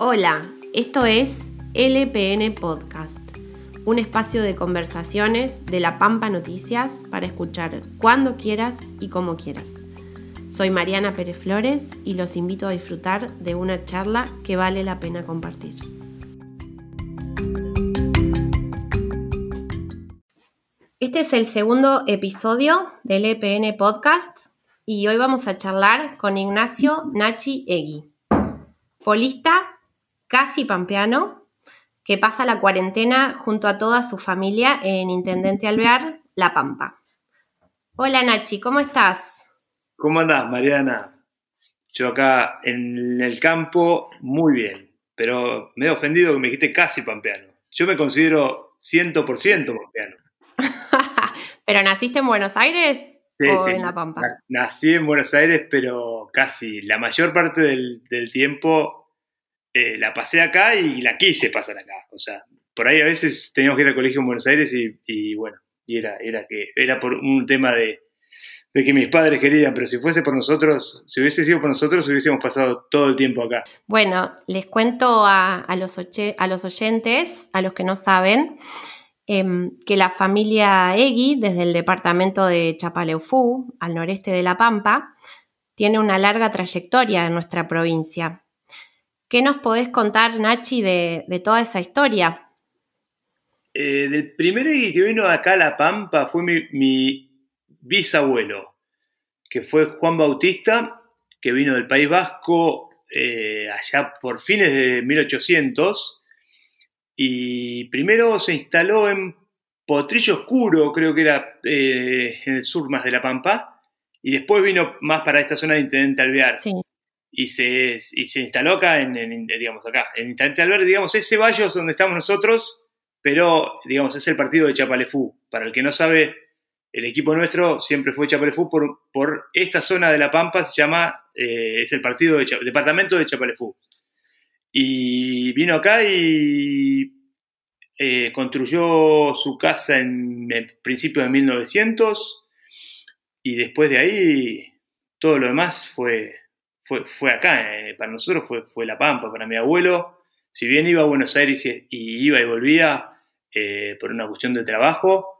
Hola, esto es LPN Podcast, un espacio de conversaciones de La Pampa Noticias para escuchar cuando quieras y como quieras. Soy Mariana Pérez Flores y los invito a disfrutar de una charla que vale la pena compartir. Este es el segundo episodio del LPN Podcast y hoy vamos a charlar con Ignacio Nachi Egui, polista casi pampeano que pasa la cuarentena junto a toda su familia en Intendente Alvear, La Pampa. Hola Nachi, ¿cómo estás? ¿Cómo andás, Mariana? Yo acá en el campo, muy bien, pero me he ofendido que me dijiste casi pampeano. Yo me considero 100% pampeano. ¿Pero naciste en Buenos Aires? Sí, en La Pampa. Nací en Buenos Aires, pero casi la mayor parte del, tiempo eh, la pasé acá y la quise pasar acá. O sea, por ahí a veces teníamos que ir al colegio en Buenos Aires y, bueno, y era, era, que, era por un tema de, que mis padres querían, pero si fuese por nosotros, si hubiese sido por nosotros, hubiésemos pasado todo el tiempo acá. Bueno, les cuento a, los, oyentes, a los que no saben, Em, que la familia Egui, desde el departamento de Chapaleufú, al noreste de La Pampa, tiene una larga trayectoria en nuestra provincia. ¿Qué nos podés contar, Nachi, de, toda esa historia? Eh, del primer Egui que vino acá a La Pampa fue mi, bisabuelo, que fue Juan Bautista, que vino del País Vasco eh, allá por fines de 1800 y primero se instaló en Potrillo Oscuro, creo que era eh, en el sur más de La Pampa, y después vino más para esta zona de Intendente Alvear. Y se, y se instaló acá, en, digamos, acá, en digamos, ese valle donde estamos nosotros, pero, digamos, es el partido de Chapalefú. Para el que no sabe, el equipo nuestro siempre fue Chapalefú por, por esta zona de La Pampa, se llama, eh, es el partido de departamento de Chapalefú. Y vino acá y eh, construyó su casa en el principio de 1900 y después de ahí todo lo demás fue, fue, fue acá. Eh, para nosotros fue, fue La Pampa, para mi abuelo. Si bien iba a Buenos Aires y, iba y volvía eh, por una cuestión de trabajo,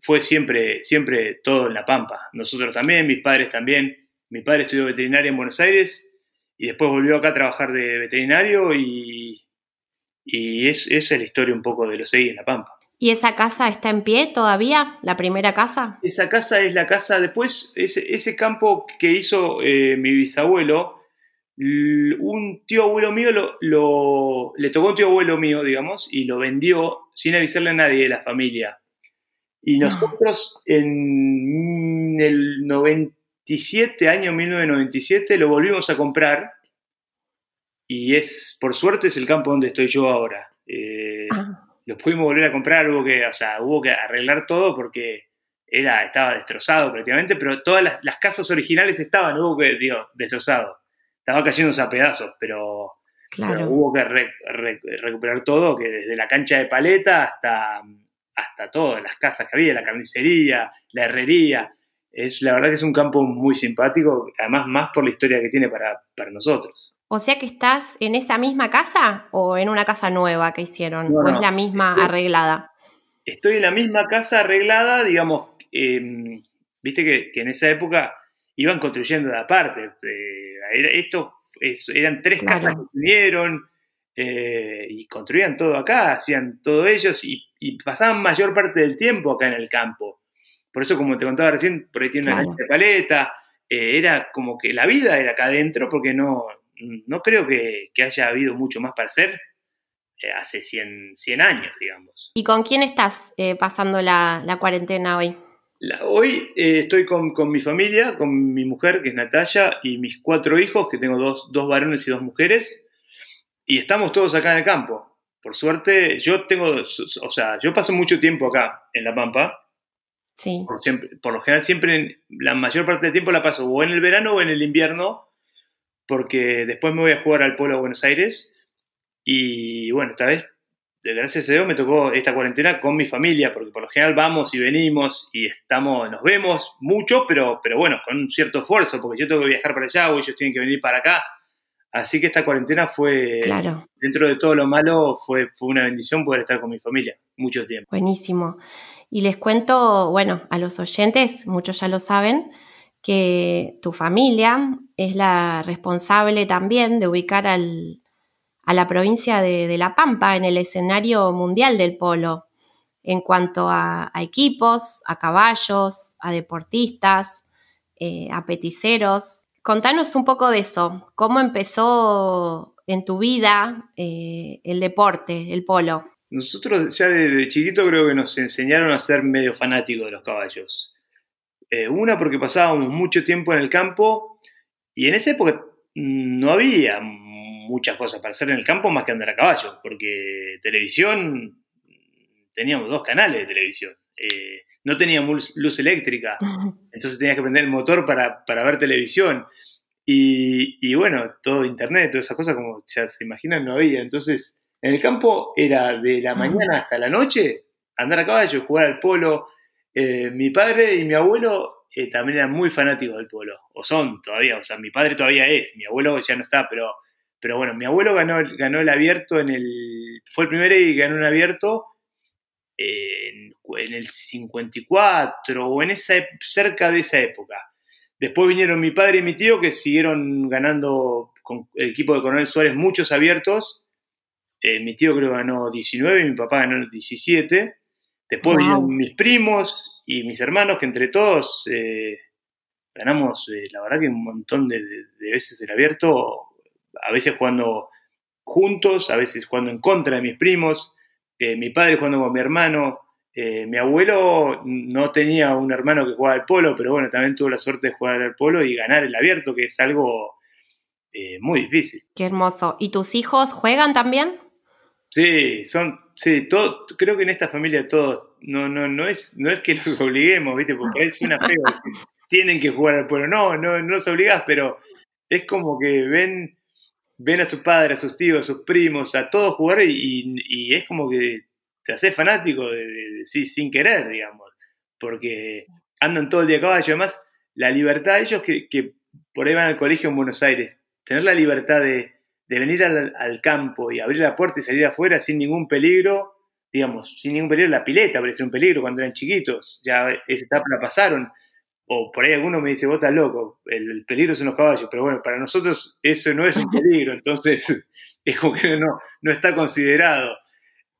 fue siempre, siempre todo en La Pampa. Nosotros también, mis padres también. Mi padre estudió veterinaria en Buenos Aires y después volvió acá a trabajar de veterinario y, y es, esa es la historia un poco de los Egui en La Pampa. ¿Y esa casa está en pie todavía? ¿La primera casa? Esa casa es la casa, después, ese, ese campo que hizo eh, mi bisabuelo, un tío abuelo mío lo, le tocó un tío abuelo mío, digamos, y lo vendió sin avisarle a nadie de la familia. Y nosotros en el 90 año 1997, lo volvimos a comprar y es, por suerte, es el campo donde estoy yo ahora. Eh, ah. Lo pudimos volver a comprar, hubo que, o sea, hubo que arreglar todo porque era, estaba destrozado prácticamente, pero todas las, casas originales estaban, hubo que, digo, destrozado. Estaba cayéndose a pedazos, pero, hubo que recuperar todo, que desde la cancha de paleta hasta, hasta todas las casas que había, la carnicería, la herrería, es la verdad que es un campo muy simpático, además más por la historia que tiene para, nosotros. O sea que estás en esa misma casa o en una casa nueva que hicieron, o es la misma arreglada. Estoy en la misma casa arreglada, digamos, em, viste que, en esa época iban construyendo de aparte. Eh, esto eran tres casas que tuvieron eh, y construían todo acá, hacían todo ellos y, y pasaban mayor parte del tiempo acá en el campo. Por eso, como te contaba recién, por ahí tiene una de paleta, eh, era como que la vida era acá adentro, porque no, no creo que, haya habido mucho más para hacer eh, hace 100, 100, años, digamos. ¿Y con quién estás eh, pasando la, cuarentena hoy? hoy estoy con, mi familia, con mi mujer, que es Natalia, y mis cuatro hijos, que tengo dos, dos varones y dos mujeres, y estamos todos acá en el campo. Por suerte, yo tengo, o sea, yo paso mucho tiempo acá, en La Pampa, Sí. Por, lo general, siempre, la mayor parte del tiempo la paso o en el verano o en el invierno, porque después me voy a jugar al Polo a Buenos Aires. Y bueno, esta vez, gracias a Dios, me tocó esta cuarentena con mi familia, porque por lo general vamos y venimos y estamos, nos vemos mucho, pero, pero bueno, con un cierto esfuerzo, porque yo tengo que viajar para allá o ellos tienen que venir para acá. Así que esta cuarentena fue, claro. dentro de todo lo malo, fue, fue una bendición poder estar con mi familia mucho tiempo. Buenísimo. Y les cuento, bueno, a los oyentes, muchos ya lo saben, que tu familia es la responsable también de ubicar al, a la provincia de, La Pampa en el escenario mundial del polo, en cuanto a, equipos, a caballos, a deportistas, eh, a peticeros. Contanos un poco de eso, cómo empezó en tu vida eh, el deporte, el polo. Nosotros ya desde chiquito creo que nos enseñaron a ser medio fanáticos de los caballos. Eh, una porque pasábamos mucho tiempo en el campo y en esa época no había muchas cosas para hacer en el campo más que andar a caballo, porque televisión, teníamos dos canales de televisión. Eh, no teníamos luz eléctrica, entonces tenías que prender el motor para, ver televisión. Y, bueno, todo internet, todas esas cosas, como ya se imaginan, no había. Entonces, en el campo era de la mañana hasta la noche andar a caballo, jugar al polo. Eh, mi padre y mi abuelo eh, también eran muy fanáticos del polo, o son todavía, o sea, mi padre todavía es, mi abuelo ya no está, pero pero bueno, mi abuelo ganó, ganó el abierto en el. Fue el primero y ganó un abierto en, el 54 o en esa, cerca de esa época. Después vinieron mi padre y mi tío que siguieron ganando con el equipo de Coronel Suárez muchos abiertos. Eh, mi tío creo que ganó 19 y mi papá ganó 17. Después vinieron mis primos y mis hermanos, que entre todos eh, ganamos, eh, la verdad que un montón de, veces el abierto a veces jugando juntos, a veces jugando en contra de mis primos, eh, mi padre jugando con mi hermano, eh, mi abuelo no tenía un hermano que jugaba al polo, pero bueno, también tuvo la suerte de jugar al polo y ganar el abierto, que es algo eh, muy difícil. Qué hermoso. ¿Y tus hijos juegan también? Sí, son, sí, todo, creo que en esta familia todos, no, no, no es, no es que los obliguemos, ¿viste? Porque es una feo, tienen que jugar al polo. No, no, no los obligás, pero es como que ven ven a su padre, a sus tíos, a sus primos, a todos jugar y, es como que te haces fanático de, sí, sin querer, digamos, porque andan todo el día a caballo. Además, la libertad de ellos que, por ahí van al colegio en Buenos Aires, tener la libertad de, venir al, campo y abrir la puerta y salir afuera sin ningún peligro, digamos, sin ningún peligro, la pileta parecía un peligro cuando eran chiquitos, ya esa etapa la pasaron o por ahí alguno me dice, vos estás loco, el, peligro son los caballos, pero bueno, para nosotros eso no es un peligro, entonces es como que no, no está considerado.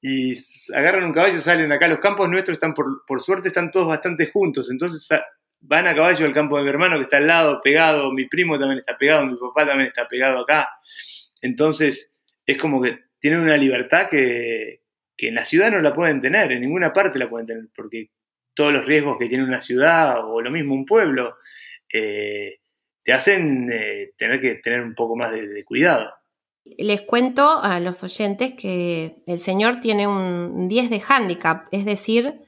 Y agarran un caballo, salen acá, los campos nuestros están, por, por suerte, están todos bastante juntos, entonces van a caballo al campo de mi hermano que está al lado, pegado, mi primo también está pegado, mi papá también está pegado acá, entonces es como que tienen una libertad que, que en la ciudad no la pueden tener, en ninguna parte la pueden tener, porque todos los riesgos que tiene una ciudad o lo mismo un pueblo, eh, te hacen eh, tener que tener un poco más de, cuidado. Les cuento a los oyentes que el señor tiene un 10 de handicap, es decir,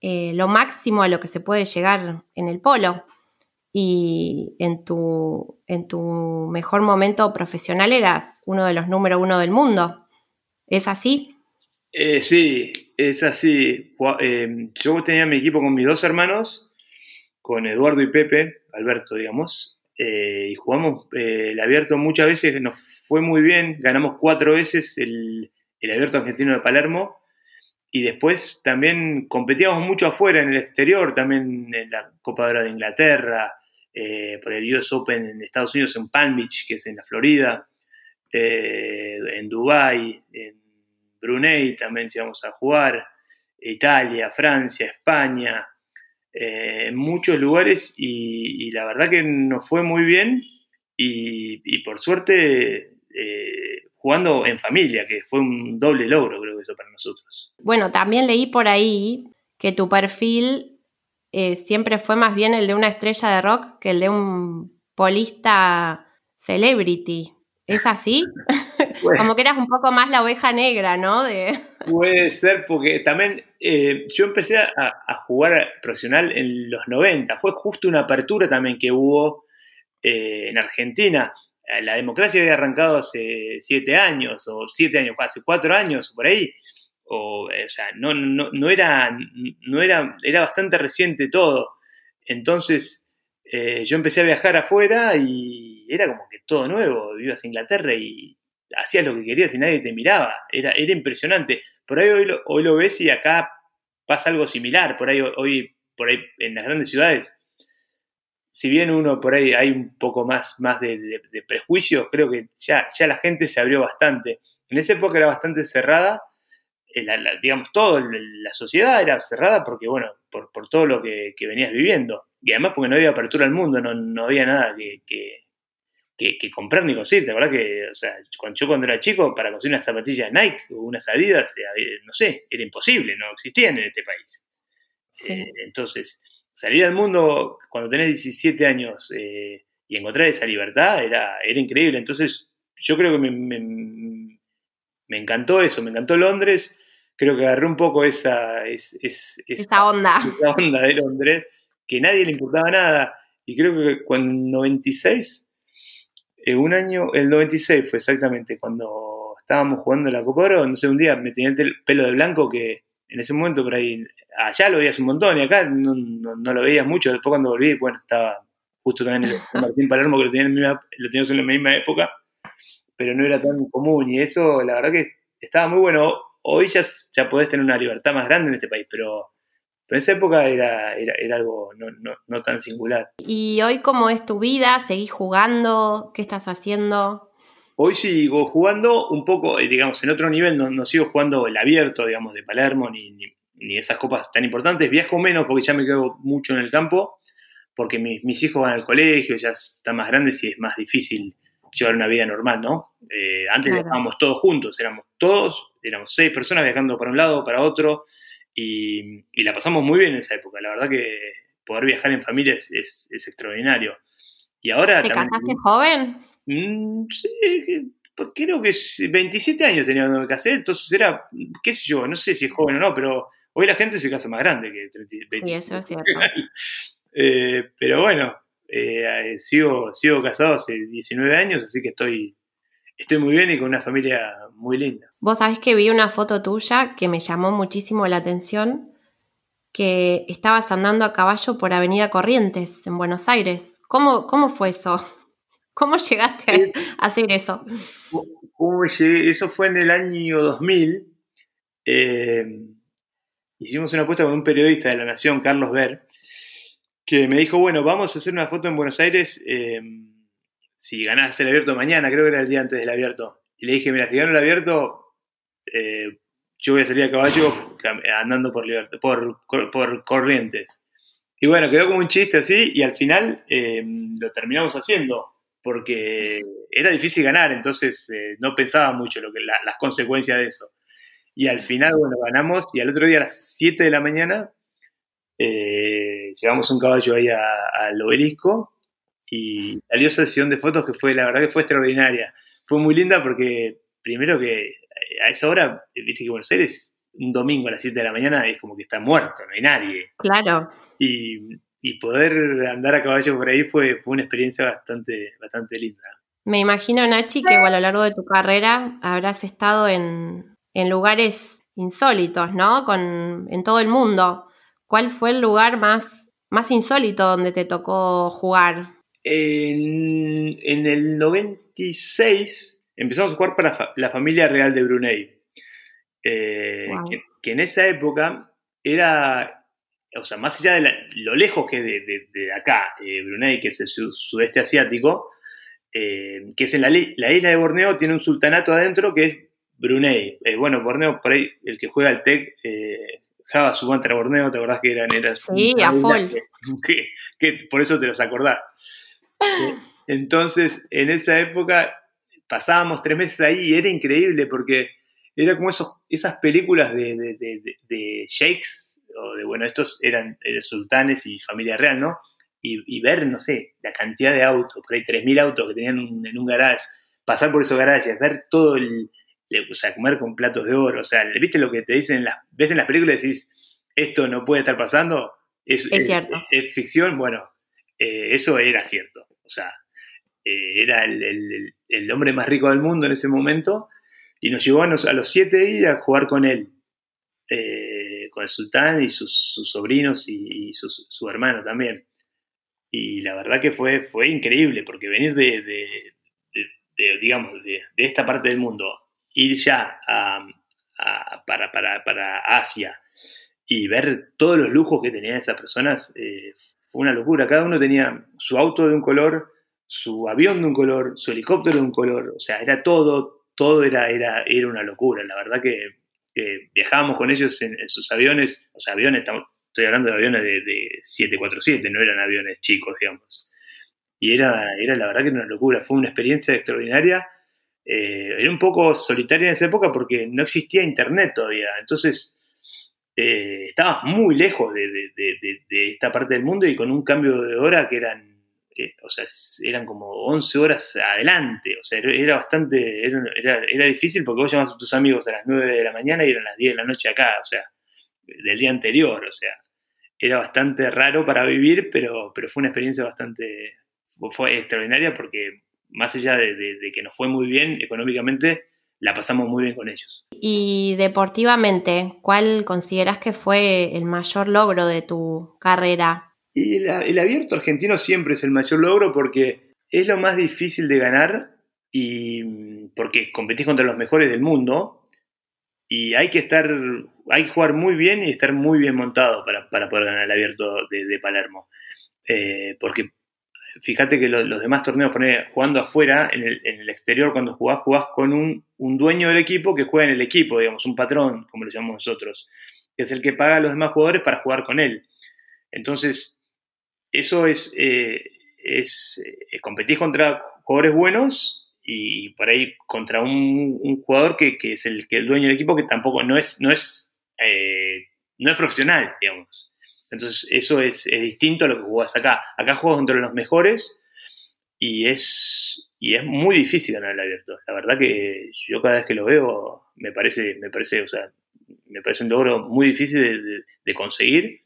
eh, lo máximo a lo que se puede llegar en el polo. Y en tu, en tu mejor momento profesional eras uno de los número uno del mundo. ¿Es así? sí, es así. Eh, yo tenía mi equipo con mis dos hermanos, con Eduardo y Pepe, Alberto, digamos, eh, y jugamos eh, el abierto muchas veces, nos fue muy bien, ganamos cuatro veces el, abierto argentino de Palermo, y después también competíamos mucho afuera, en el exterior, también en la Copa de Inglaterra, por el US Open en Estados Unidos, en Palm Beach, que es en la Florida, en Dubái, en Brunei también llegamos a jugar, Italia, Francia, España, eh, en muchos lugares y, la verdad que nos fue muy bien y, por suerte eh, jugando en familia, que fue un doble logro creo que eso para nosotros. Bueno, también leí por ahí que tu perfil eh, siempre fue más bien el de una estrella de rock que el de un polista celebrity. ¿Es así? Como que eras un poco más la oveja negra, ¿no? De... Puede ser, porque también eh, yo empecé a, jugar profesional en los 90. Fue justo una apertura también que hubo eh, en Argentina. Eh, la democracia había arrancado hace siete años, o siete años, hace cuatro años, por ahí. O, o sea, no, no, no, era, no era, era bastante reciente todo. Entonces, yo empecé a viajar afuera y era como que todo nuevo, ibas a Inglaterra y hacías lo que querías y nadie te miraba, era, era impresionante. Por ahí hoy lo, hoy lo ves y acá pasa algo similar, por ahí hoy, por ahí en las grandes ciudades, si bien uno por ahí hay un poco más, más de, prejuicios, creo que ya, ya la gente se abrió bastante. En esa época era bastante cerrada, eh, digamos, todo, la sociedad era cerrada porque, bueno, por, por todo lo que, venías viviendo. Y además porque no había apertura al mundo, no, no había nada que, que, comprar ni conseguir. ¿Te que, o sea, cuando yo cuando era chico, para conseguir unas zapatillas Nike o unas Adidas, eh, no sé, era imposible, no existían en este país. Eh, entonces, salir al mundo cuando tenés 17 años y encontrar esa libertad era, era increíble. Entonces, yo creo que me, me, me encantó eso, me encantó Londres creo que agarré un poco esa, esa onda. Esa onda de Londres, que nadie le importaba nada. Y creo que cuando en 96, eh, un año, el 96 fue exactamente cuando estábamos jugando la Copa Oro, no sé, un día me tenía el pelo de blanco que en ese momento por ahí, allá lo veías un montón y acá no, lo veías mucho. Después cuando volví, bueno, estaba justo también el Martín Palermo que lo, tenía en lo teníamos en la misma época, pero no era tan común. Y eso la verdad que estaba muy bueno. Hoy ya, ya podés tener una libertad más grande en este país, pero, en esa época era, era, algo no, tan singular. ¿Y hoy cómo es tu vida? ¿Seguís jugando? ¿Qué estás haciendo? Hoy sigo jugando un poco, eh, digamos, en otro nivel, no, sigo jugando el abierto, digamos, de Palermo, ni, ni, esas copas tan importantes. Viajo menos porque ya me quedo mucho en el campo, porque mis hijos van al colegio, ya están más grandes y es más difícil llevar una vida normal, ¿no? Eh, antes estábamos todos juntos, éramos todos, éramos seis personas viajando para un lado, para otro, y, la pasamos muy bien en esa época. La verdad que poder viajar en familia es, extraordinario. Y ahora ¿Te casaste joven? Mm, sí, creo que 27 años tenía cuando me casé, entonces era, qué sé yo, no sé si es joven o no, pero hoy la gente se casa más grande que 27. Sí, eso es cierto. Eh, pero bueno, eh, sigo, sigo casado hace 19 años, así que estoy, estoy muy bien y con una familia muy linda. Vos sabés que vi una foto tuya que me llamó muchísimo la atención, que estabas andando a caballo por Avenida Corrientes, en Buenos Aires. ¿Cómo, cómo fue eso? ¿Cómo llegaste a, hacer eso? Eso fue en el año 2000. Eh, hicimos una apuesta con un periodista de La Nación, Carlos Ver, que me dijo, bueno, vamos a hacer una foto en Buenos Aires eh, si ganás el abierto mañana, creo que era el día antes del abierto. Y le dije, mira, si gano el abierto, eh, yo voy a salir a caballo andando por, corrientes. Y bueno, quedó como un chiste así y al final eh, lo terminamos haciendo porque era difícil ganar, entonces no pensaba mucho lo que, las consecuencias de eso. Y al final, bueno, ganamos y al otro día a las 7 de la mañana eh, llevamos un caballo ahí al obelisco y salió esa sesión de fotos que fue, la verdad que fue extraordinaria. Fue muy linda porque, primero que a esa hora, viste que Buenos Aires, un domingo a las 7 de la mañana es como que está muerto, no hay nadie. Claro. Y, poder andar a caballo por ahí fue, fue una experiencia bastante, bastante linda. Me imagino, Nachi, que a lo largo de tu carrera habrás estado en, en lugares insólitos, ¿no? Con, en todo el mundo. ¿Cuál fue el lugar más, más insólito donde te tocó jugar? En, el 96 empezamos a jugar para la familia real de Brunei. Eh, que, en esa época era, o sea, más allá de lo lejos que de, de, acá, eh, Brunei, que es el sudeste asiático, eh, que es en la, la, isla de Borneo, tiene un sultanato adentro que es Brunei. bueno, Borneo, por ahí, el que juega al TEC Java su contra Borneo, ¿te acordás que eran? eras sí, a full. Que, por eso te los acordás. Eh, entonces, en esa época pasábamos tres meses ahí y era increíble porque era como esos, esas películas de, de, sheiks, o de, bueno, estos eran, sultanes y familia real, ¿no? Y, ver, no sé, la cantidad de autos, por ahí 3.000 autos que tenían en un garage, pasar por esos garajes, ver todo el, o sea, comer con platos de oro, o sea, ¿viste lo que te dicen, las, ves en las películas y decís, esto no puede estar pasando? Es, cierto. Es, ficción, bueno, eh, eso era cierto, o sea, eh, era el, hombre más rico del mundo en ese momento y nos llevó a, los siete días a jugar con él, eh, con el sultán y sus, sobrinos y, su hermano también. y la verdad que fue, fue increíble, porque venir de, de, digamos, de, esta parte del mundo, ir ya a, para, para, para, Asia y ver todos los lujos que tenían esas personas, eh, fue una locura. Cada uno tenía su auto de un color, su avión de un color, su helicóptero de un color, o sea, era todo, todo era, era, era una locura. La verdad que, viajábamos con ellos en, sus aviones, o sea, aviones, estoy hablando de aviones de, de 747, no eran aviones chicos, digamos. Y era, era la verdad que era una locura, fue una experiencia extraordinaria. Eh, era un poco solitaria en esa época porque no existía internet todavía, entonces eh, estabas muy lejos de, esta parte del mundo y con un cambio de hora que eran, eh, o sea, eran como 11 horas adelante, o sea, era bastante, era, era, difícil porque vos llamás a tus amigos a las 9 de la mañana y eran las 10 de la noche acá, o sea, del día anterior, o sea, era bastante raro para vivir, pero, pero fue una experiencia bastante, fue extraordinaria porque más allá de, que nos fue muy bien económicamente, la pasamos muy bien con ellos. Y deportivamente, ¿cuál consideras que fue el mayor logro de tu carrera? Y el, abierto argentino siempre es el mayor logro porque es lo más difícil de ganar y porque competís contra los mejores del mundo y hay que estar, hay que jugar muy bien y estar muy bien montado para, poder ganar el abierto de, Palermo. Eh, porque fíjate que los demás torneos, poner, jugando afuera, en el, exterior, cuando jugás, jugás con un, dueño del equipo que juega en el equipo, digamos, un patrón, como lo llamamos nosotros, que es el que paga a los demás jugadores para jugar con él. Entonces, eso es, eh, eh, competís contra jugadores buenos y por ahí contra un, jugador que, es el, que el dueño del equipo que tampoco no es, no es, eh, no es profesional, digamos. Entonces, eso es, distinto a lo que jugás acá. Acá juegas contra los mejores y es, y es muy difícil ganar el abierto. La verdad que yo cada vez que lo veo me parece, me parece, o sea, me parece un logro muy difícil de, conseguir.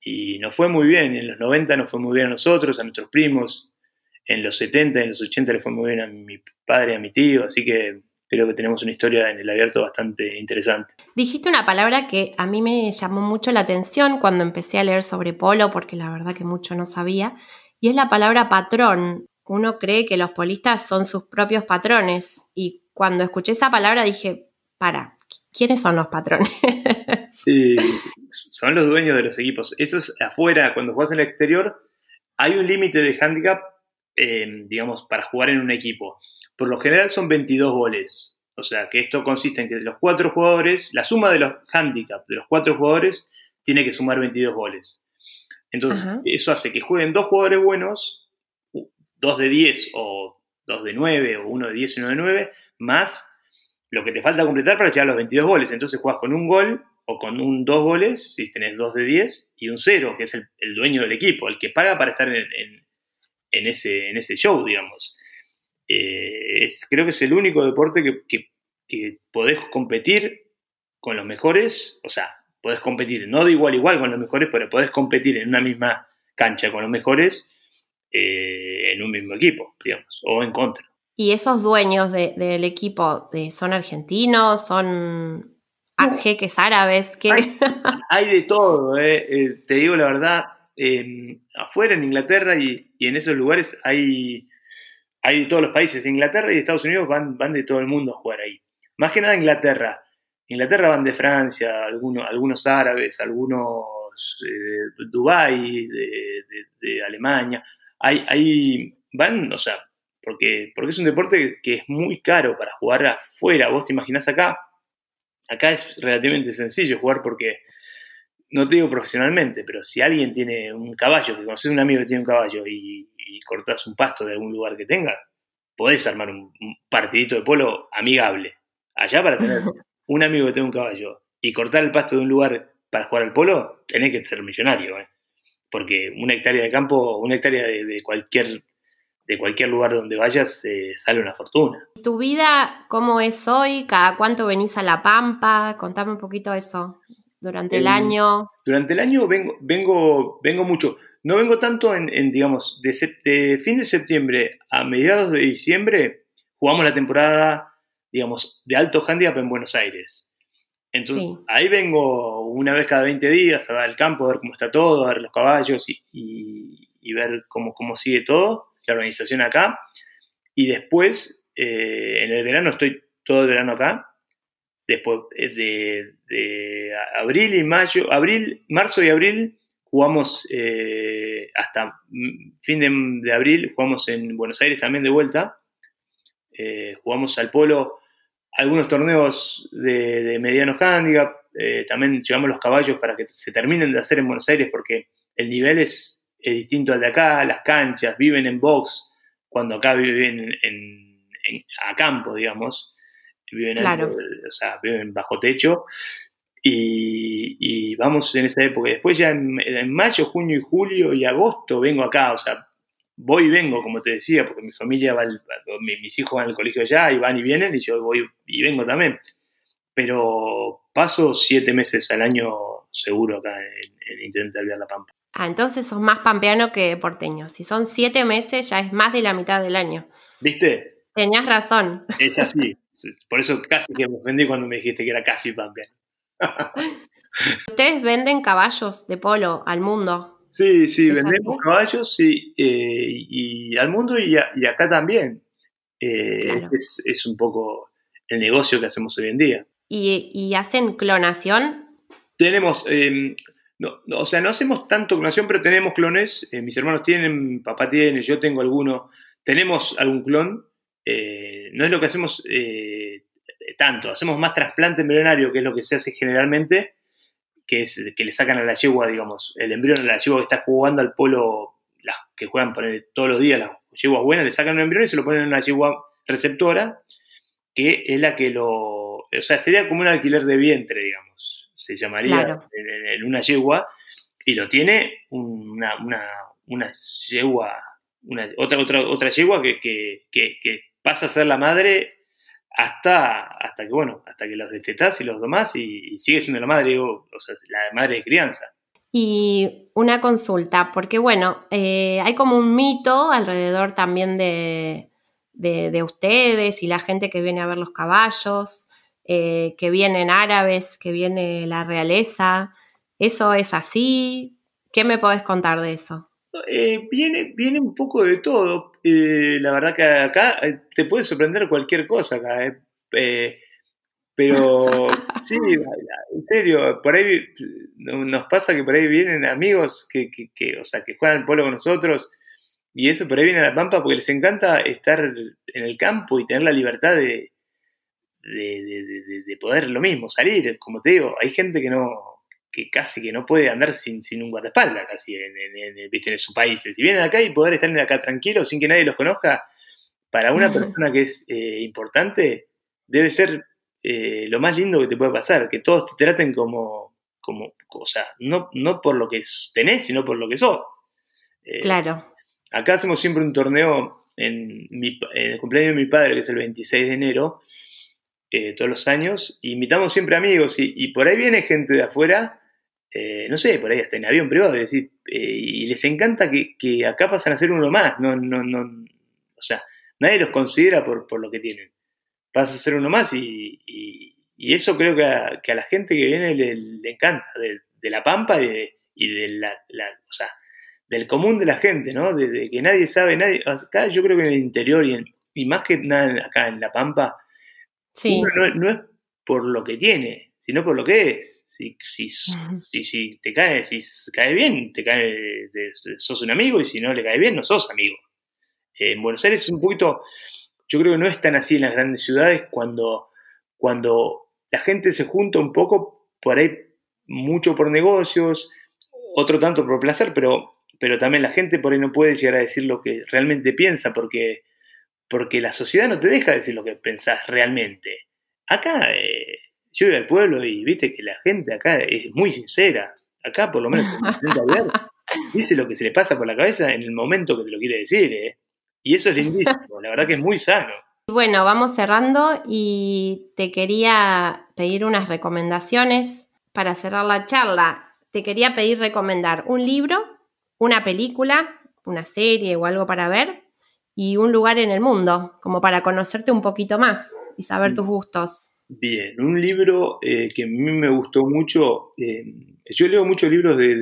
Y nos fue muy bien. En los 90 nos fue muy bien a nosotros, a nuestros primos. En los 70, en los 80 le fue muy bien a mi padre, a mi tío. Así que creo que tenemos una historia en el abierto bastante interesante. Dijiste una palabra que a mí me llamó mucho la atención cuando empecé a leer sobre polo, porque la verdad que mucho no sabía, y es la palabra patrón. Uno cree que los polistas son sus propios patrones, y cuando escuché esa palabra dije, para, ¿quiénes son los patrones? sí, son los dueños de los equipos. Eso es afuera, cuando juegas en el exterior, hay un límite de handicap, eh, digamos, para jugar en un equipo. Por lo general son 22 goles. O sea, que esto consiste en que de los cuatro jugadores, la suma de los handicaps de los cuatro jugadores tiene que sumar 22 goles. Entonces, eso hace que jueguen dos jugadores buenos, dos de 10 o dos de 9 o uno de 10 y uno de 9, más lo que te falta completar para llegar a los 22 goles. Entonces juegas con un gol o con un dos goles, si tenés dos de 10, y un cero, que es el, dueño del equipo, el que paga para estar en, ese, en ese show, digamos. Eh, es, creo que es el único deporte que, podés competir con los mejores, o sea, podés competir, no de igual a igual con los mejores, pero podés competir en una misma cancha con los mejores eh, en un mismo equipo, digamos, o en contra. ¿Y esos dueños del equipo son argentinos, son jeques árabes? que Hay, de todo, eh, te digo la verdad, afuera en Inglaterra y, y, en esos lugares hay hay de todos los países. Inglaterra y Estados Unidos van, van de todo el mundo a jugar ahí. Más que nada Inglaterra. Inglaterra van de Francia, algunos, algunos árabes, algunos eh, Dubái, de, Alemania. Hay, hay, van, o sea, porque, porque es un deporte que es muy caro para jugar afuera. Vos te imaginás acá. Acá es relativamente sencillo jugar porque, no te digo profesionalmente, pero si alguien tiene un caballo, que conoces un amigo que tiene un caballo y, y cortás un pasto de algún lugar que tenga, podés armar un, partidito de polo amigable. Allá para tener un amigo que tenga un caballo y cortar el pasto de un lugar para jugar al polo, tenés que ser millonario, ¿eh? porque una hectárea de campo, una hectárea de, cualquier de cualquier lugar donde vayas eh, sale una fortuna. ¿Tu vida cómo es hoy? ¿Cada cuánto venís a La Pampa? Contame un poquito eso. Durante el, año. Durante el año vengo, vengo, vengo mucho. No vengo tanto en, digamos, de, fin de septiembre a mediados de diciembre, jugamos la temporada, digamos, de alto handicap en Buenos Aires. Entonces, ahí vengo una vez cada 20 días a ver el campo, a ver cómo está todo, a ver los caballos y, y, ver cómo, cómo sigue todo, la organización acá. Y después, eh, en el verano, estoy todo el verano acá. Después de, de abril y mayo, abril, marzo y abril jugamos eh, hasta fin de, abril, jugamos en Buenos Aires también de vuelta. Eh, jugamos al polo algunos torneos de, medianos handicap. Eh, también llevamos los caballos para que se terminen de hacer en Buenos Aires porque el nivel es, distinto al de acá, las canchas, viven en box, cuando acá viven en, a campo, digamos. Viven, o sea, viven bajo techo y, vamos en esa época. Después ya en, mayo, junio y julio y agosto vengo acá, o sea, voy y vengo, como te decía, porque mi familia va, mis hijos van al colegio allá y van y vienen y yo voy y vengo también. Pero paso siete meses al año seguro acá en, en Intento de La Pampa. Ah, entonces sos más pampeano que porteño. Si son siete meses, ya es más de la mitad del año. ¿Viste? Tenías razón. Es así. Por eso casi que me ofendí cuando me dijiste que era casi pampeano. Ustedes venden caballos de polo al mundo. Sí, sí, vendemos caballos sí, eh, y al mundo y, acá también. Eh, es, un poco el negocio que hacemos hoy en día. ¿Y, hacen clonación? Tenemos, em, no, o sea, no hacemos tanto clonación, pero tenemos clones. Eh, mis hermanos tienen, papá tiene, yo tengo alguno. Tenemos algún clon. no es lo que hacemos tanto. Hacemos más trasplante embrionario, que es lo que se hace generalmente, que es que le sacan a la yegua, digamos, el embrión a la yegua que está jugando al polo, las que juegan todos los días, las yeguas buenas, le sacan un embrión y se lo ponen en una yegua receptora, que es la que lo. O sea, sería como un alquiler de vientre, digamos. Se llamaría en, una yegua, y lo tiene una, una, una yegua, una, otra, otra, otra yegua que, que, que pasa a ser la madre hasta, hasta que, bueno, hasta que los destetás y los domás y, sigue siendo la madre, o, sea, la madre de crianza. Y una consulta, porque bueno, eh, hay como un mito alrededor también de, de, ustedes y la gente que viene a ver los caballos, eh, que vienen árabes, que viene la realeza. ¿Eso es así? ¿Qué me podés contar de eso? Eh, viene, viene un poco de todo. Eh, la verdad que acá eh, te puede sorprender cualquier cosa acá. pero sí, en serio, por ahí nos pasa que por ahí vienen amigos que, que, o sea, que juegan al polo con nosotros y eso por ahí viene a La Pampa porque les encanta estar en el campo y tener la libertad de, de, de poder lo mismo, salir. Como te digo, hay gente que no, que casi que no puede andar sin, sin un guardaespaldas casi en, en, en, sus países. Si vienen acá y poder estar acá tranquilos sin que nadie los conozca, para una persona que es eh, importante, debe ser eh, lo más lindo que te puede pasar, que todos te traten como, como o sea, no, no por lo que tenés, sino por lo que sos. Eh, claro. Acá hacemos siempre un torneo en, el cumpleaños de mi padre, que es el 26 de enero, todos los años, invitamos siempre amigos y, y, por ahí viene gente de afuera eh, no sé, por ahí hasta en avión privado, decir, eh, y les encanta que, acá pasan a ser uno más, no, no, no, o sea, nadie los considera por, lo que tienen, pasa a ser uno más y, eso creo que a, la gente que viene le, encanta, de, la pampa y de, la, o sea, del común de la gente, ¿no? De, que nadie sabe, nadie, acá yo creo que en el interior y, y más que nada acá en la pampa, no es por lo que tiene, sino por lo que es. Si, si, si, te cae, si cae bien, te cae, sos un amigo, y si no le cae bien, no sos amigo. en Buenos Aires es un poquito, yo creo que no es tan así en las grandes ciudades cuando, cuando la gente se junta un poco, por ahí mucho por negocios, otro tanto por placer, pero, pero también la gente por ahí no puede llegar a decir lo que realmente piensa, porque, porque la sociedad no te deja decir lo que pensás realmente. Acá eh, yo iba al pueblo y viste que la gente acá es muy sincera. Acá, por lo menos, dice lo que se le pasa por la cabeza en el momento que te lo quiere decir. ¿eh? Y eso es lindísimo, la verdad que es muy sano. Bueno, vamos cerrando y te quería pedir unas recomendaciones para cerrar la charla. Te quería pedir recomendar un libro, una película, una serie o algo para ver y un lugar en el mundo, como para conocerte un poquito más y saber mm. tus gustos. Bien, un libro eh, que a mí me gustó mucho, eh, yo leo muchos libros de,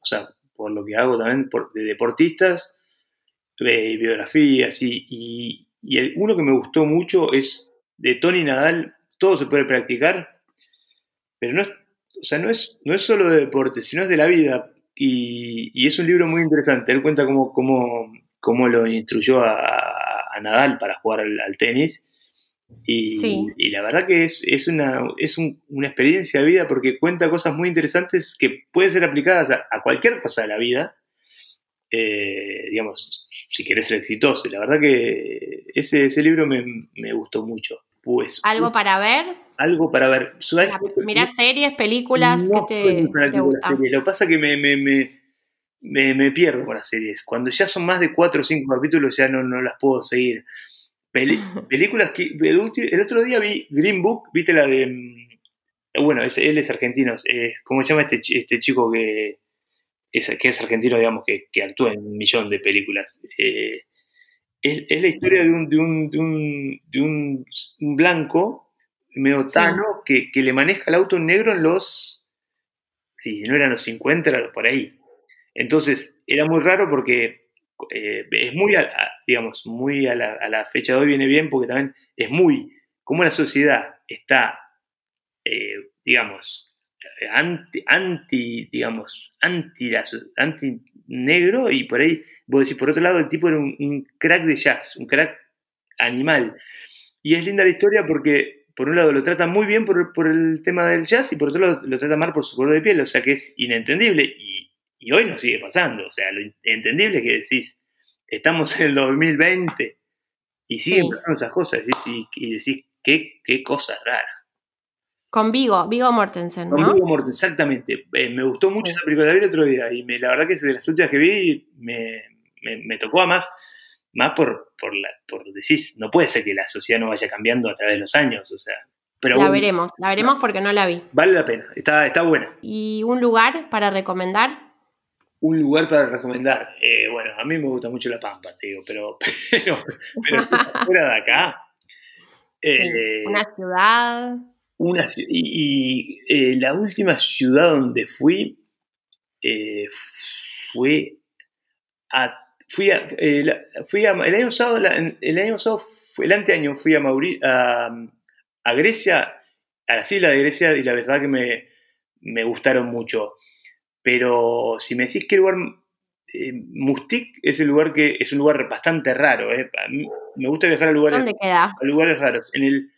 o sea, por lo que hago también de deportistas, de biografías y, y, y uno que me gustó mucho es de Tony Nadal, todo se puede practicar, pero no es, o sea, no es, no es solo de deporte, sino es de la vida. Y, y es un libro muy interesante. Él cuenta cómo, cómo, cómo lo instruyó a, a, Nadal para jugar al, tenis. Y, y, la verdad que es, es, una, es un, una experiencia de vida porque cuenta cosas muy interesantes que pueden ser aplicadas a, a cualquier cosa de la vida. Eh, digamos, si querés ser exitoso. Y la verdad que ese, ese libro me, me gustó mucho. Pues, ¿Algo para ver? Algo para ver. Mira, series, películas que te, te gustan. Lo que pasa es que me, me, me, me, pierdo con las series. Cuando ya son más de cuatro o cinco capítulos ya no, no las puedo seguir. películas que... El, otro día vi Green Book, viste la de... Mm, bueno, es, él es argentino. ¿Cómo se llama este, este chico que es, que es argentino, digamos, que, que actúa en un millón de películas? Eh, es, la historia de un, de un, de un, de un, blanco meotano que, que, le maneja el auto negro en los, si no eran los 50, era por ahí. Entonces, era muy raro porque eh, es muy, digamos, muy a la, a fecha de hoy viene bien porque también es muy, como la sociedad está, eh, digamos, anti, digamos, anti, negro y por ahí Vos decís, por otro lado, el tipo era un, crack de jazz, un crack animal. Y es linda la historia porque, por un lado, lo trata muy bien por, el tema del jazz y por otro lado, lo trata mal por su color de piel, o sea que es inentendible. Hoy nos sigue pasando, o sea, lo entendible es que decís, estamos en el 2020 y siguen pasando esas cosas y, decís, qué, qué cosa rara. Con Vigo, Vigo Mortensen, ¿no? Con Vigo Mortensen, exactamente. Eh, me gustó mucho esa película, la vi el otro día y la verdad que de las últimas que vi me, me, tocó a más, más por, por, la, por decir, no puede ser que la sociedad no vaya cambiando a través de los años, o sea. Pero la veremos, la veremos porque no la vi. Vale la pena, está, está buena. ¿Y un lugar para recomendar? Un lugar para recomendar. Eh, bueno, a mí me gusta mucho La Pampa, te digo, pero, pero, pero fuera de acá. Eh, una ciudad. Una, y, eh, la última ciudad donde fui fue a fui a, fui a, el año pasado, el año pasado, el anteaño fui a, Mauri, a, a, Grecia, a las islas de Grecia, y la verdad que me, me gustaron mucho. Pero si me decís qué lugar, eh, Mustik es el lugar que es un lugar bastante raro. Eh. A mí me gusta viajar a lugares, ¿Dónde queda? a lugares raros. En el,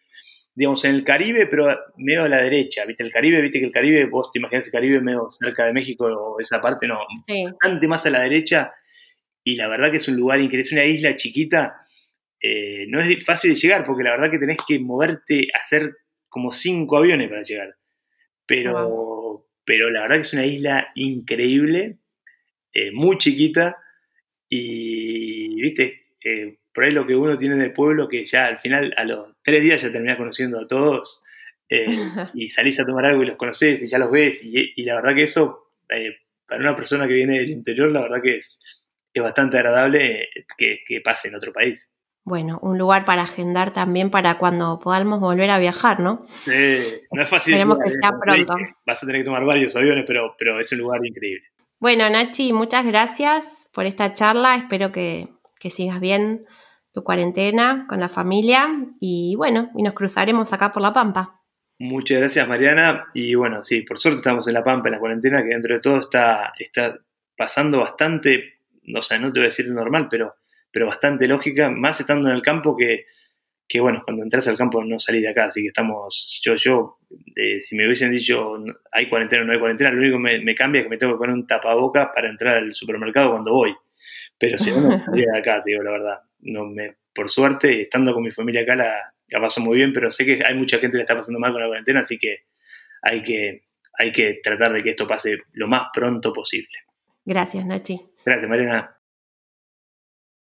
digamos, en el Caribe, pero medio a la derecha, ¿viste? El Caribe, ¿viste? Que el Caribe, vos te imaginas el Caribe medio cerca de México o esa parte, no, bastante más a la derecha y la verdad que es un lugar increíble, es una isla chiquita, eh, no es fácil de llegar porque la verdad que tenés que moverte, hacer como cinco aviones para llegar. Pero, pero la verdad que es una isla increíble, eh, muy chiquita y, viste, eh, por ahí lo que uno tiene de pueblo, que ya al final, a los tres días ya terminás conociendo a todos y salís a tomar algo y los conoces y ya los ves y, y la verdad que eso, para una persona que viene del interior, la verdad que es, es bastante agradable que, pase en otro país. Bueno, un lugar para agendar también para cuando podamos volver a viajar, ¿no? Sí, no es fácil. Esperemos que sea pronto. Vas a tener que tomar varios aviones, pero, pero es un lugar increíble. Bueno, Nachi, muchas gracias por esta charla. Espero que, que sigas bien tu cuarentena con la familia y bueno, y nos cruzaremos acá por La Pampa. Muchas gracias, Mariana. Y bueno, sí, por suerte estamos en La Pampa, en la cuarentena, que dentro de todo está, está pasando bastante o sea, no te voy a decir normal, pero, pero bastante lógica, más estando en el campo que, que bueno, cuando entras al campo no salís de acá, así que estamos, yo, yo, eh, si me hubiesen dicho hay cuarentena o no hay cuarentena, lo único que me, cambia es que me tengo que poner un tapaboca para entrar al supermercado cuando voy, pero si no, no salía de acá, te digo la verdad, no me, por suerte, estando con mi familia acá la, la paso muy bien, pero sé que hay mucha gente que le está pasando mal con la cuarentena, así que hay que, hay que tratar de que esto pase lo más pronto posible. Gracias, Nachi. Gracias, Mariana.